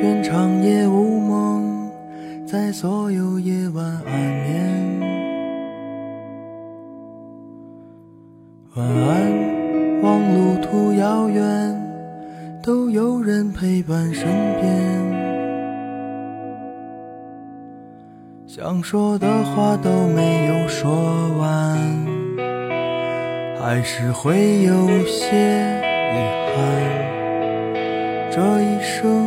愿长夜无梦，在所有夜晚安眠。晚安，望路途遥远，都有人陪伴身边。想说的话都没有说完，还是会有些遗憾。这一生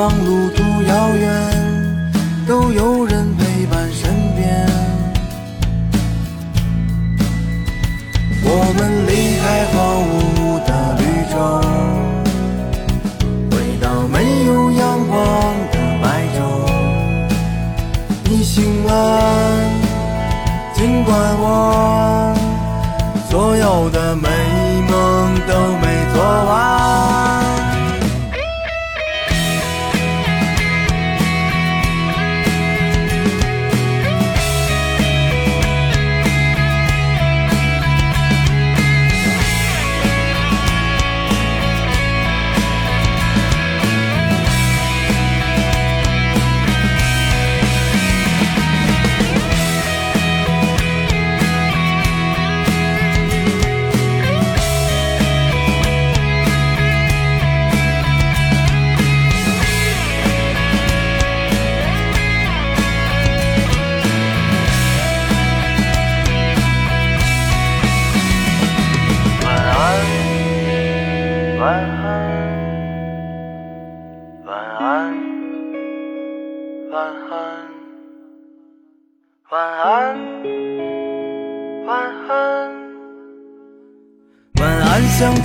望路途遥远，都有人陪伴身边。我们离开荒芜的绿洲，回到没有阳光的白昼。你醒了，尽管我。所有的美梦都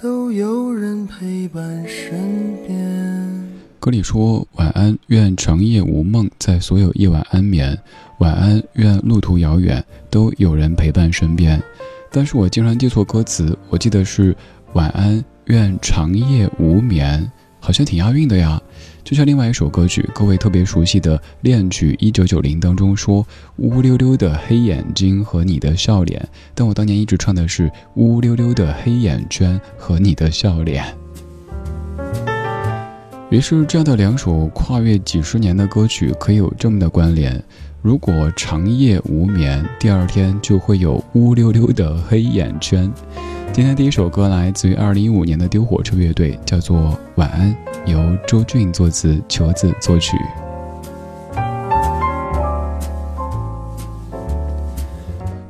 都有人陪伴身边。歌里说：“晚安，愿长夜无梦，在所有夜晚安眠。晚安，愿路途遥远，都有人陪伴身边。”但是我经常记错歌词，我记得是“晚安”。愿长夜无眠，好像挺押韵的呀。就像另外一首歌曲，各位特别熟悉的《恋曲一九九零》当中说“乌溜溜的黑眼睛和你的笑脸”，但我当年一直唱的是“乌溜溜的黑眼圈和你的笑脸”。于是，这样的两首跨越几十年的歌曲可以有这么的关联。如果长夜无眠，第二天就会有乌溜溜的黑眼圈。今天第一首歌来自于二零一五年的丢火车乐队，叫做《晚安》，由周俊作词，球子作曲。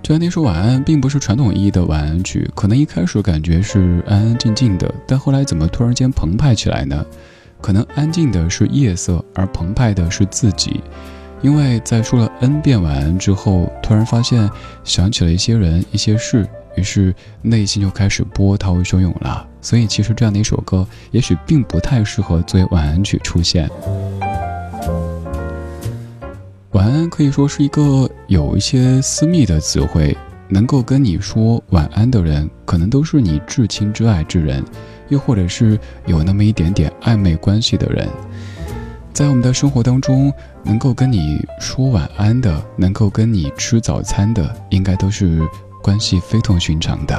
这样那首《晚安》并不是传统意义的晚安曲，可能一开始感觉是安安静静的，但后来怎么突然间澎湃起来呢？可能安静的是夜色，而澎湃的是自己，因为在说了 n 遍晚安之后，突然发现想起了一些人、一些事。于是内心就开始波涛汹涌了，所以其实这样的一首歌，也许并不太适合作为晚安曲出现。晚安可以说是一个有一些私密的词汇，能够跟你说晚安的人，可能都是你至亲至爱之人，又或者是有那么一点点暧昧关系的人。在我们的生活当中，能够跟你说晚安的，能够跟你吃早餐的，应该都是。关系非同寻常的。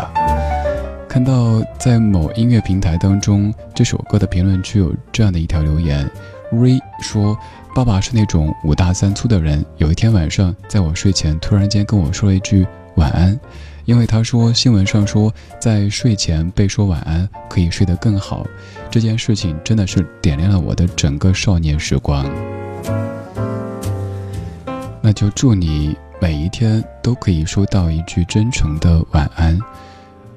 看到在某音乐平台当中，这首歌的评论区有这样的一条留言：Ray 说，爸爸是那种五大三粗的人。有一天晚上，在我睡前突然间跟我说了一句晚安，因为他说新闻上说在睡前被说晚安可以睡得更好。这件事情真的是点亮了我的整个少年时光。那就祝你。每一天都可以收到一句真诚的晚安，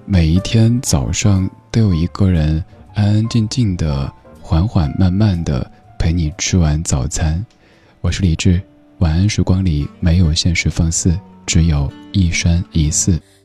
每一天早上都有一个人安安静静的、缓缓慢慢的陪你吃完早餐。我是李志，晚安时光里没有现实放肆，只有一山一寺。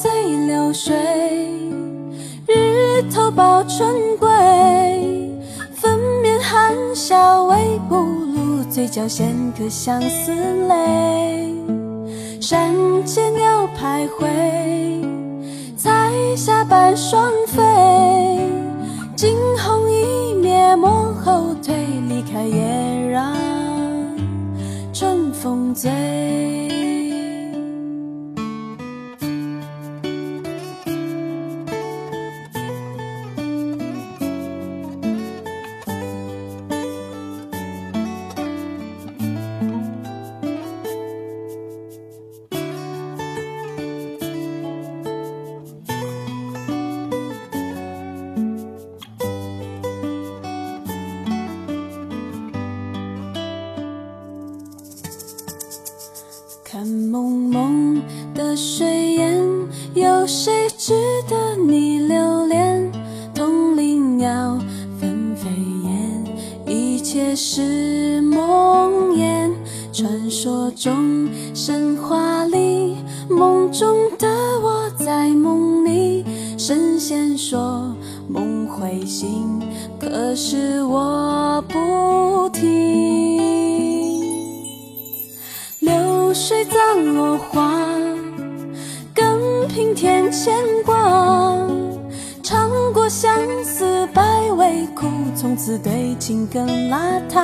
随流水，日头抱春归，粉面含笑微不露，嘴角衔颗相思泪。山间鸟徘徊，彩霞伴双飞。惊鸿一瞥，莫后退，离开也让春风醉。神仙说梦会醒，可是我不听。流水葬落花，更凭添牵挂。尝过相思百味苦，从此对情更邋遢。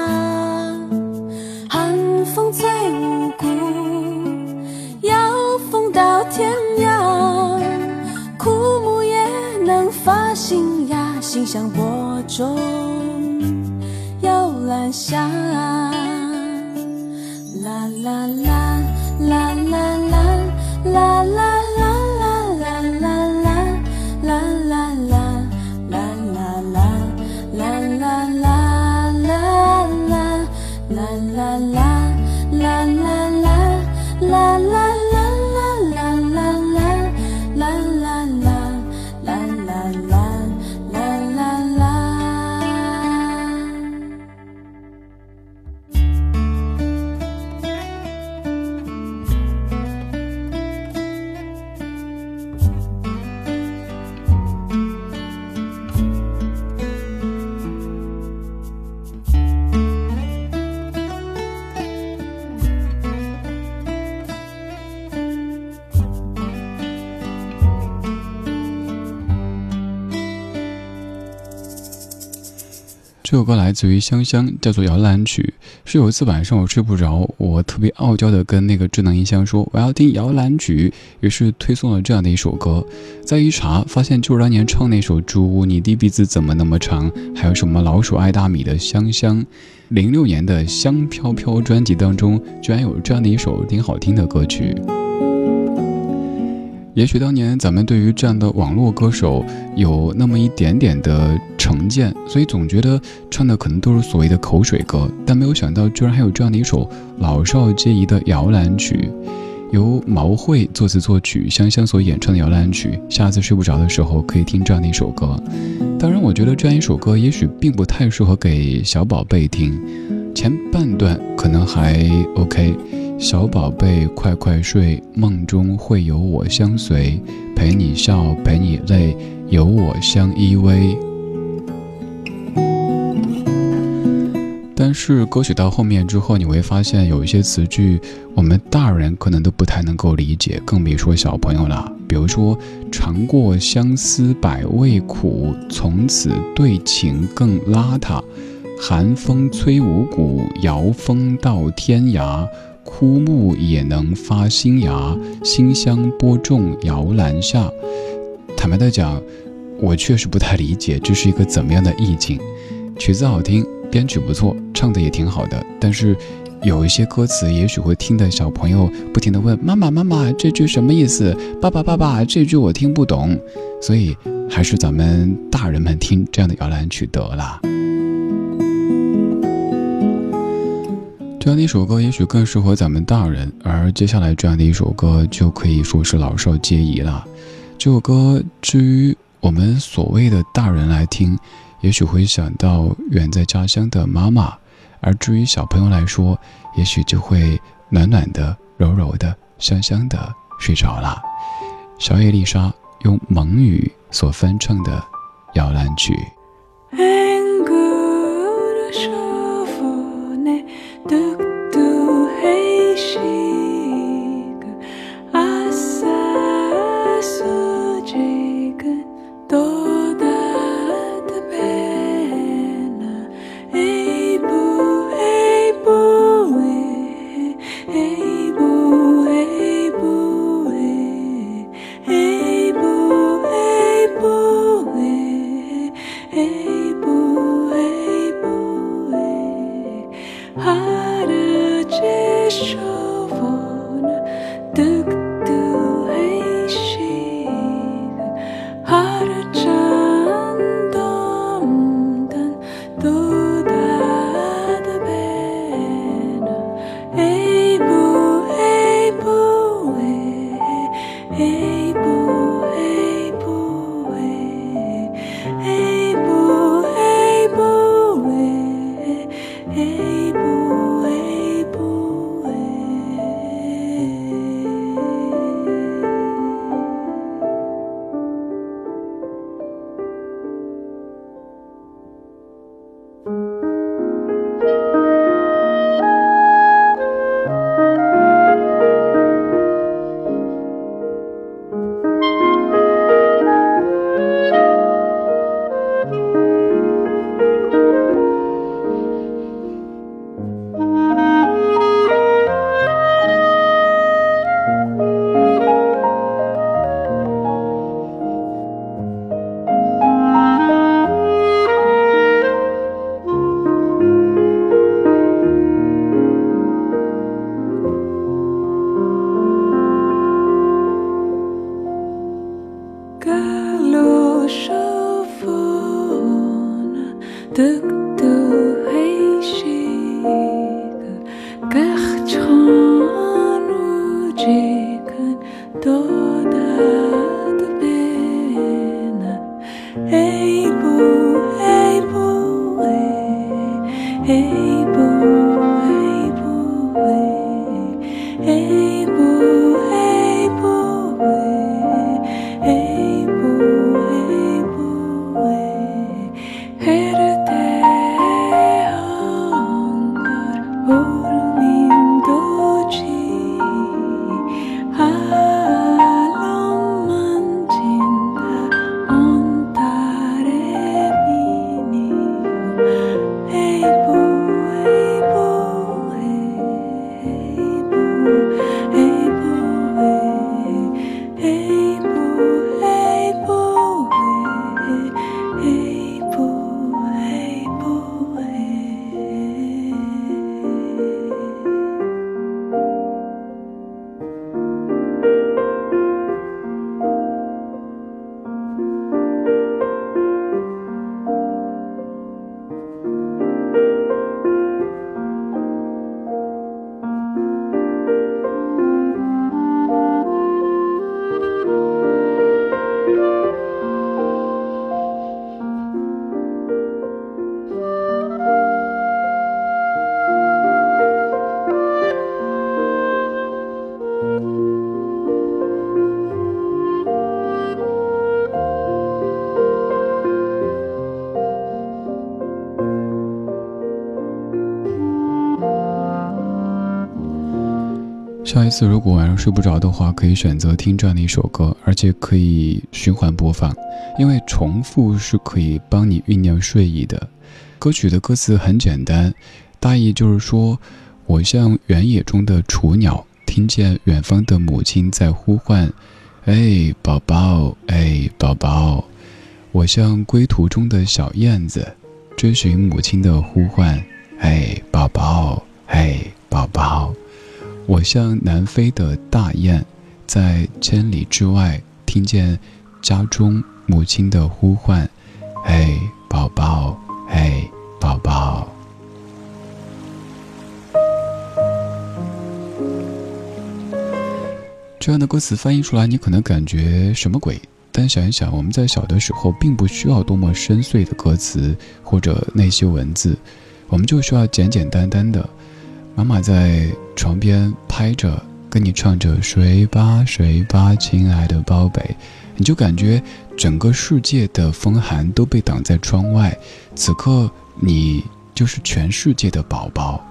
寒风催无故。发新芽，心像播种摇篮下。啦啦啦啦啦啦啦啦。这首歌来自于香香，叫做《摇篮曲》。是有一次晚上我睡不着，我特别傲娇的跟那个智能音箱说我要听《摇篮曲》，于是推送了这样的一首歌。再一查，发现就是当年唱那首《猪，你的鼻子怎么那么长》，还有什么老鼠爱大米的香香。零六年的《香飘飘》专辑当中，居然有这样的一首挺好听的歌曲。也许当年咱们对于这样的网络歌手有那么一点点的成见，所以总觉得唱的可能都是所谓的口水歌，但没有想到居然还有这样的一首老少皆宜的摇篮曲，由毛慧作词作曲，香香所演唱的摇篮曲。下次睡不着的时候可以听这样的一首歌。当然，我觉得这样一首歌也许并不太适合给小宝贝听，前半段可能还 OK。小宝贝，快快睡，梦中会有我相随，陪你笑，陪你泪，有我相依偎。但是歌曲到后面之后，你会发现有一些词句，我们大人可能都不太能够理解，更别说小朋友了。比如说“尝过相思百味苦，从此对情更邋遢”，“寒风吹五谷，摇风到天涯”。枯木也能发新芽，馨香播种摇篮下。坦白的讲，我确实不太理解这是一个怎么样的意境。曲子好听，编曲不错，唱的也挺好的，但是有一些歌词，也许会听的小朋友不停的问妈妈妈妈这句什么意思？爸爸爸爸这句我听不懂。所以还是咱们大人们听这样的摇篮曲得了。这样的一首歌也许更适合咱们大人，而接下来这样的一首歌就可以说是老少皆宜了。这首歌至于我们所谓的大人来听，也许会想到远在家乡的妈妈；而至于小朋友来说，也许就会暖暖的、柔柔的、香香的睡着了。小野丽莎用蒙语所翻唱的《摇篮曲》。toda. 下一次如果晚上睡不着的话，可以选择听这样的一首歌，而且可以循环播放，因为重复是可以帮你酝酿睡意的。歌曲的歌词很简单，大意就是说，我像原野中的雏鸟，听见远方的母亲在呼唤：“哎，宝宝，哎，宝宝。”我像归途中的小燕子，追寻母亲的呼唤：“哎，宝宝，哎，宝宝。”我像南飞的大雁，在千里之外听见家中母亲的呼唤：“哎，宝宝，哎，宝宝。”这样的歌词翻译出来，你可能感觉什么鬼？但想一想，我们在小的时候并不需要多么深邃的歌词或者那些文字，我们就需要简简单单的。妈妈在床边拍着，跟你唱着“睡吧，睡吧，亲爱的宝贝”，你就感觉整个世界的风寒都被挡在窗外，此刻你就是全世界的宝宝。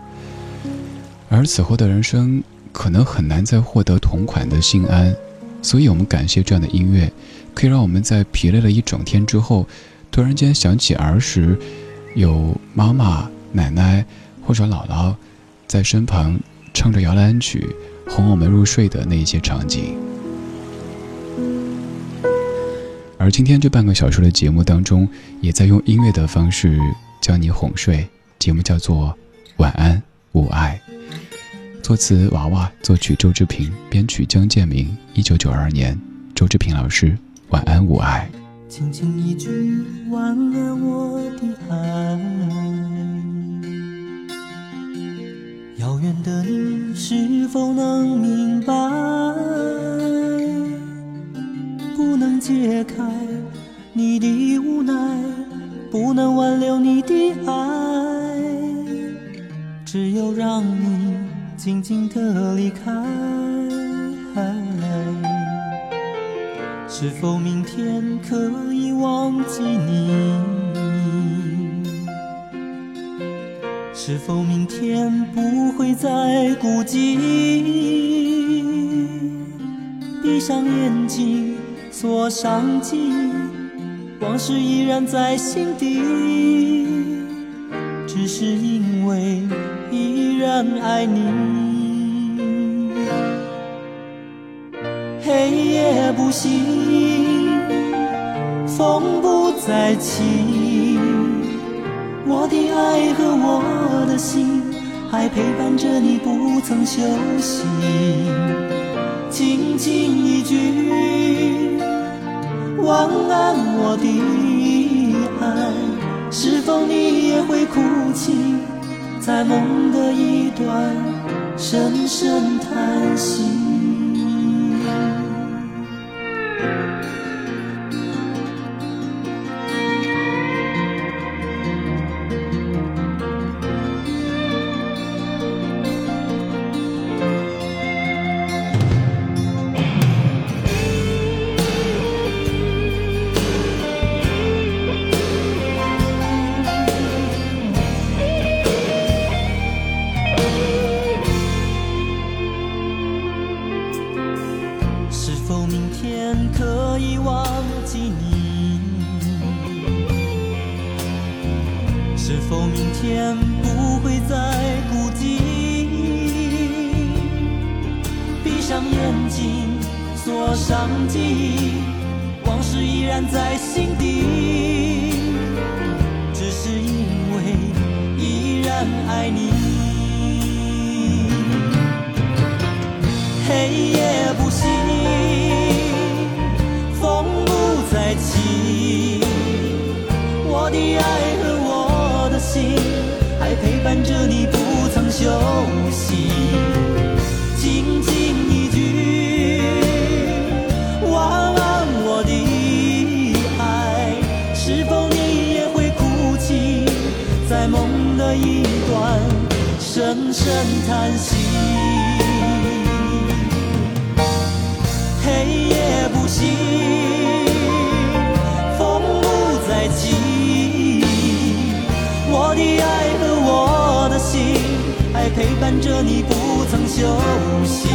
而此后的人生可能很难再获得同款的心安，所以我们感谢这样的音乐，可以让我们在疲累了一整天之后，突然间想起儿时有妈妈、奶奶或者姥姥。在身旁唱着摇篮曲，哄我们入睡的那一些场景。而今天这半个小时的节目当中，也在用音乐的方式将你哄睡。节目叫做《晚安，吾爱》，作词娃娃，作曲周志平，编曲江建明。一九九二年，周志平老师，《晚安，吾爱》。轻轻一句晚安，我的爱。远的你是否能明白？不能解开你的无奈，不能挽留你的爱，只有让你静静的离开。是否明天可以忘记你？是否明天不会再孤寂？闭上眼睛，锁上记忆，往事依然在心底。只是因为依然爱你。黑夜不息，风不再起。我的爱和我的心还陪伴着你，不曾休息。轻轻一句晚安，我的爱，是否你也会哭泣，在梦的一端深深叹息？黑着你，不曾休息。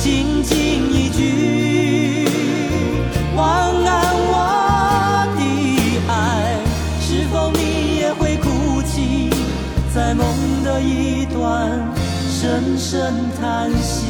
轻轻一句晚安，我的爱，是否你也会哭泣，在梦的一端深深叹息。